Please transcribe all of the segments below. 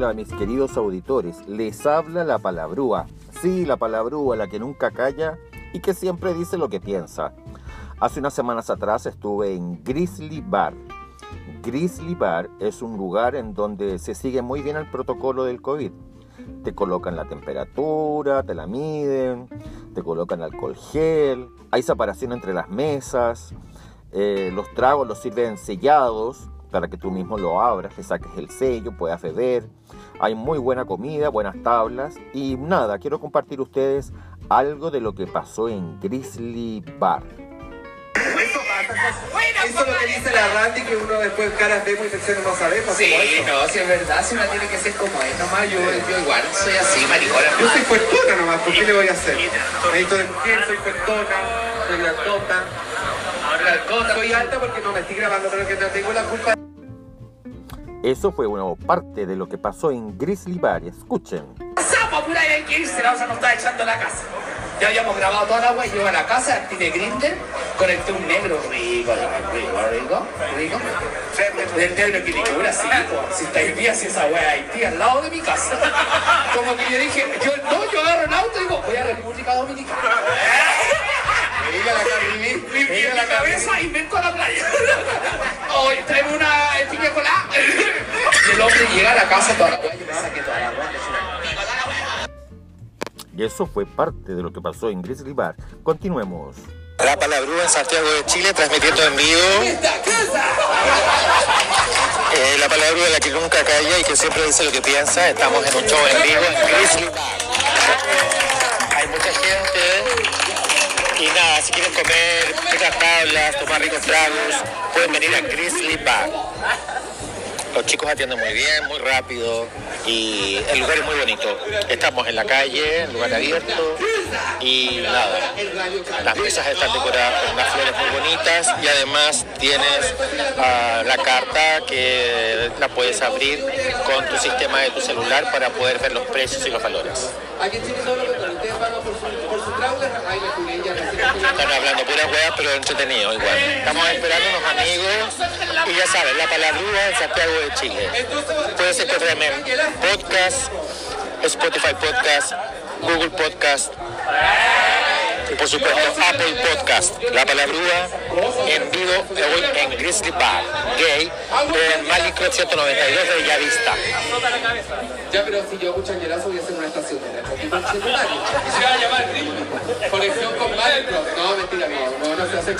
Hola mis queridos auditores, les habla la palabrúa. Sí, la palabrúa, la que nunca calla y que siempre dice lo que piensa. Hace unas semanas atrás estuve en Grizzly Bar. Grizzly Bar es un lugar en donde se sigue muy bien el protocolo del COVID. Te colocan la temperatura, te la miden, te colocan alcohol gel, hay separación entre las mesas, eh, los tragos los sirven sellados para que tú mismo lo abras, le saques el sello, puedas beber. Hay muy buena comida, buenas tablas y nada, quiero compartir ustedes algo de lo que pasó en Grizzly Bar. Eso pasa, eso es lo que dice la Randy, que uno después caras vemos y secciones no sabemos. Sí, eso. no, si es verdad, si uno tiene que ser como es nomás, yo, yo igual soy así, maricona. Yo soy fuertona nomás, ¿por qué le voy a hacer? Necesito de mujer, soy fuertona, soy grandota. Soy alta porque no me estoy grabando, pero que no tengo la culpa. Eso fue una parte de lo que pasó en Grizzly Bar. Escuchen. Pasamos, pura hay que irse, la osa nos está echando la casa. Ya habíamos grabado toda la wea, yo a la casa, activé Grindr, conecté un negro rico, rico, rico, rico. Del negro que así, po. si está Haití, si esa wea Haití al lado de mi casa. Como que yo dije, yo no, yo agarro el auto y digo, voy a República Dominicana. Y me en la cabeza invento la playa. Hoy tráeme una piña colada. Y el hombre llega a la casa toda la me toda. Y eso fue parte de lo que pasó en Grizzly Bar. Continuemos. La Palabrúa en Santiago de Chile, transmitiendo en vivo. Eh, la Palabrúa la que nunca calla y que siempre dice lo que piensa. Estamos en un show en vivo en Grizzly Bar. Hay mucha gente. Y nada, si quieren comer ricas tablas, tomar ricos tragos, pueden venir a Grizzly Bar. Los chicos atienden muy bien, muy rápido y el lugar es muy bonito. Estamos en la calle, en lugar abierto y nada. Las mesas están decoradas con unas flores muy bonitas y además tienes ah, la carta que la puedes abrir con tu sistema de tu celular para poder ver los precios y los valores. En ustedes Están hablando puras weas, pero entretenido igual. Estamos esperando unos amigos y ya saben, la palabrúa en Santiago de Chile. Puede ser que también podcast, Spotify Podcast, Google Podcast por supuesto Apple Podcast. La palabrúa en vivo hoy en Grizzly Bar, gay, en Mali Club 192 de Bellavista. Ya, pero si yo escucho ñerazo voy a hacer una estación de se va a llamar Conexión con Minecraft. No, mentira, no, no, no se hace.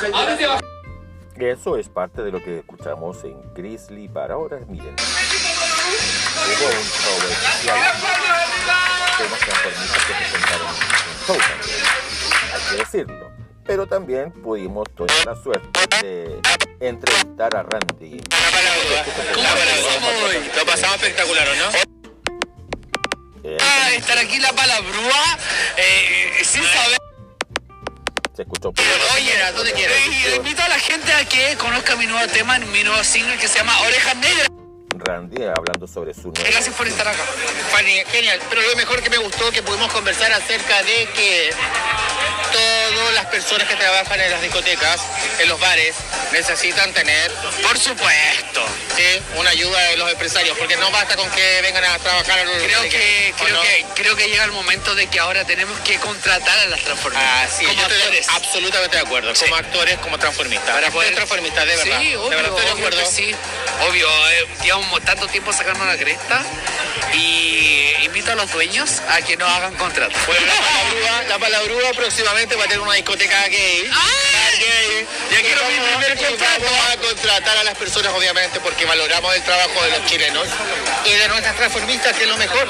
Eso es parte de lo que escuchamos en Grizzly Bar. Ahora miren. Hubo un show especial. Temas transformistas que presentaron un show también. Hay que decirlo. Pero también pudimos tener la suerte de entrevistar a Randy. Palabrúa. La palabrúa. Lo pasamos espectacular, ¿o no? Eh, Ah, estar aquí la palabrúa eh, sin saber. se escuchó. Oye, ¿a dónde quieres? Y invito a la gente a que conozca mi nuevo tema, mi nuevo single que se llama Orejas Negras. Randy hablando sobre su nuevo. Gracias por estar acá. Fanny, genial. Pero lo mejor que me gustó que pudimos conversar acerca de que todas las personas que trabajan en las discotecas, en los bares, necesitan tener, Por supuesto. ¿sí? una ayuda de los empresarios, porque no basta con que vengan a trabajar a los Creo que, ¿o creo, no? que, creo que llega el momento de que ahora tenemos que contratar a las transformistas. Ah, sí, como estoy actores. absolutamente de acuerdo. Sí. Como actores, como transformistas. Para poder- transformistas, de verdad. Sí, obvio, de verdad estoy de acuerdo. sí. Obvio, eh, llevamos tanto tiempo sacando la cresta y invito a los dueños a que nos hagan contrato. Bueno, la palabrúa, la palabrúa próximamente va a tener una discoteca gay. ¡Ah! gay. Ya quiero mi Vamos- primer y contrato. Vamos a contratar a las personas, obviamente, porque valoramos el trabajo de los chilenos y de nuestras transformistas, que es lo mejor,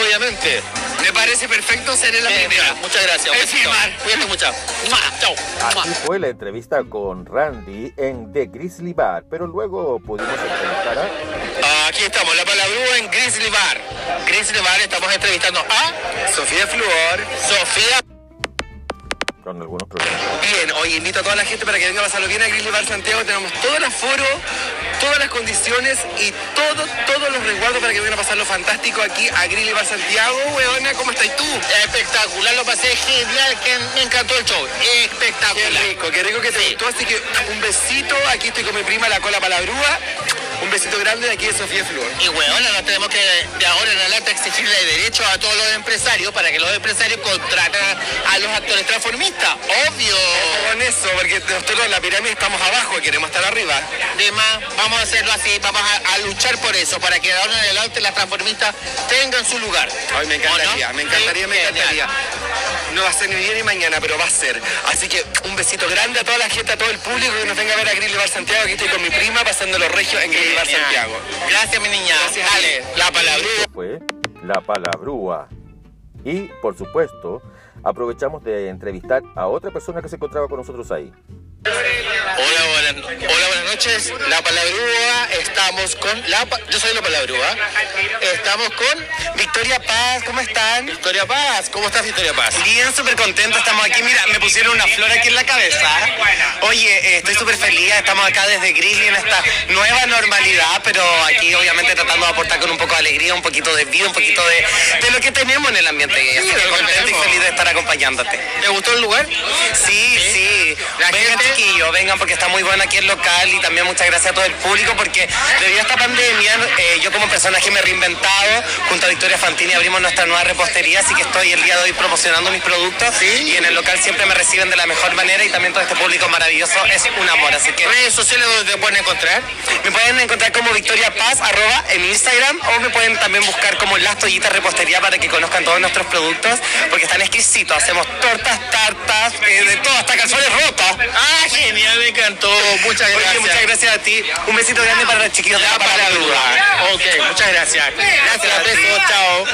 obviamente. Me parece perfecto, seré la Eh, primera. Muchas gracias. Es Un besito. firmar. Cuídate mucho. Mua. Chao. Así fue la entrevista con Randy en The Grizzly Bar, pero luego pudimos entrevistar a Aquí estamos, la palabrúa en Grizzly Bar. Grizzly Bar, estamos entrevistando a Sofía Fluor. Sofía con algunos problemas. Bien, hoy invito a toda la gente para que venga a pasarlo bien a Grizzly Bar Santiago. Tenemos todo el aforo, todas las condiciones y todo, todos los resguardos para que vengan a pasarlo fantástico aquí a Grizzly Bar Santiago. Weona, ¿cómo estás tú? Espectacular, lo pasé genial, que me encantó el show. Qué Espectacular. rico, qué rico que te gustó. Así que un besito. Aquí estoy con mi prima, la cola palabrúa. Un besito grande de aquí de Sofía Flor. Y weona, nos tenemos que de ahora en adelante exigirle derechos a todos los empresarios para que los empresarios contraten a los actores transformistas. Obvio. Con eso, porque nosotros en la pirámide estamos abajo y queremos estar arriba. Además, vamos a hacerlo así, vamos a, a luchar por eso, para que de ahora en adelante las transformistas tengan su lugar. Ay, me encantaría, ¿O no? me encantaría, Sí, me genial. No va a ser ni día ni mañana, pero va a ser. Así que un besito grande a toda la gente, a todo el público que nos venga a ver a Grill Bar Santiago. Aquí estoy con mi prima pasando los regios en Grill Bar. Santiago. Gracias, mi niña. Gracias a Dale, ti. la palabra. fue la palabrúa. Y, por supuesto, aprovechamos de entrevistar a otra persona que se encontraba con nosotros ahí. Hola, buenas, hola, buenas noches. La Palabrúa, estamos con la yo soy la Palabrúa. Estamos con Victoria Paz, ¿cómo están? Victoria Paz. ¿Cómo estás, Victoria Paz? Bien, súper contenta, estamos aquí. Mira, me pusieron una flor aquí en la cabeza. Oye, eh, estoy súper feliz, estamos acá desde Grizzly en esta nueva normalidad, pero aquí obviamente tratando de aportar con un poco de alegría, un poquito de vida, un poquito de, de lo que tenemos en el ambiente. Así Sí, que contenta y feliz de estar acompañándote. ¿Te gustó el lugar? Sí, sí. Vengan chiquillos, vengan porque está muy bueno aquí el local y también muchas gracias a todo el público porque debido a esta pandemia eh, yo como personaje me he reinventado. Junto a Victoria Fantini abrimos nuestra nueva repostería, así que estoy el día de hoy promocionando mis productos y en el local siempre me reciben de la mejor manera y también todo este público maravilloso es un amor. Así que ¿Redes sociales donde te pueden encontrar? me pueden encontrar como Victoria Paz, arroba en Instagram, o me pueden también buscar como Las Toallitas Repostería para que conozcan todos nuestros productos, porque están exquisitos. Hacemos tortas, tartas, eh, de todo, hasta calzones rotos. Ah, genial, me encantó. Muchas Oye, gracias. muchas gracias a ti. Un besito grande para los chiquillos de La la Palabrúa. Palabrúa. Ok, muchas gracias. Gracias, besos, chao.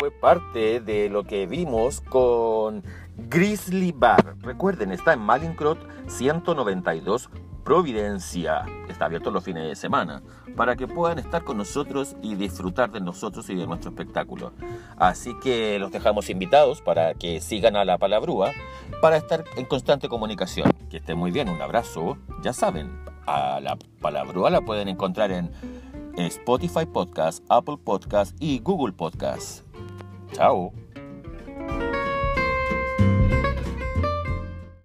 Fue parte de lo que vimos con Grizzly Bar. Recuerden, está en Malincrot 192 Providencia. Está abierto los fines de semana para que puedan estar con nosotros y disfrutar de nosotros y de nuestro espectáculo. Así que los dejamos invitados para que sigan a la Palabrúa para estar en constante comunicación. Que estén muy bien, un abrazo. Ya saben, a la Palabrúa la pueden encontrar en Spotify Podcast, Apple Podcast y Google Podcast. Chao.